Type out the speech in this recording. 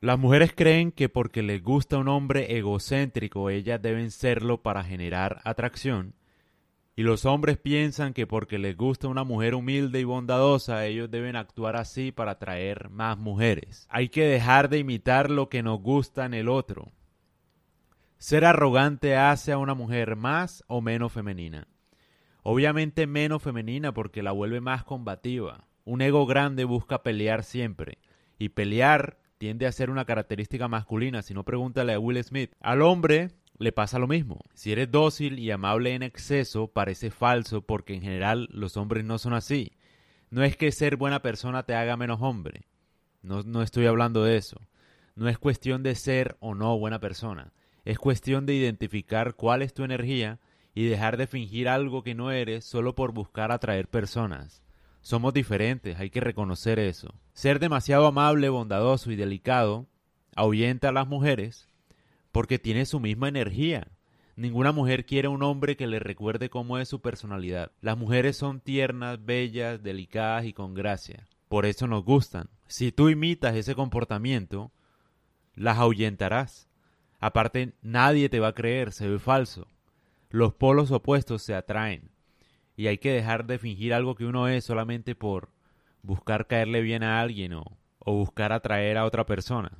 Las mujeres creen que porque les gusta un hombre egocéntrico, ellas deben serlo para generar atracción. Y los hombres piensan que porque les gusta una mujer humilde y bondadosa, ellos deben actuar así para atraer más mujeres. Hay que dejar de imitar lo que nos gusta en el otro. Ser arrogante hace a una mujer más o menos femenina. Obviamente menos femenina porque la vuelve más combativa. Un ego grande busca pelear siempre. Y pelear tiende a ser una característica masculina, si no pregúntale a Will Smith. Al hombre le pasa lo mismo. Si eres dócil y amable en exceso, parece falso porque en general los hombres no son así. No es que ser buena persona te haga menos hombre. No, no estoy hablando de eso. No es cuestión de ser o no buena persona. Es cuestión de identificar cuál es tu energía y dejar de fingir algo que no eres solo por buscar atraer personas. Somos diferentes, hay que reconocer eso. Ser demasiado amable, bondadoso y delicado ahuyenta a las mujeres porque tiene su misma energía. Ninguna mujer quiere un hombre que le recuerde cómo es su personalidad. Las mujeres son tiernas, bellas, delicadas y con gracia. Por eso nos gustan. Si tú imitas ese comportamiento, las ahuyentarás. Aparte, nadie te va a creer, se ve falso. Los polos opuestos se atraen y hay que dejar de fingir algo que uno es solamente por buscar caerle bien a alguien o, o buscar atraer a otra persona.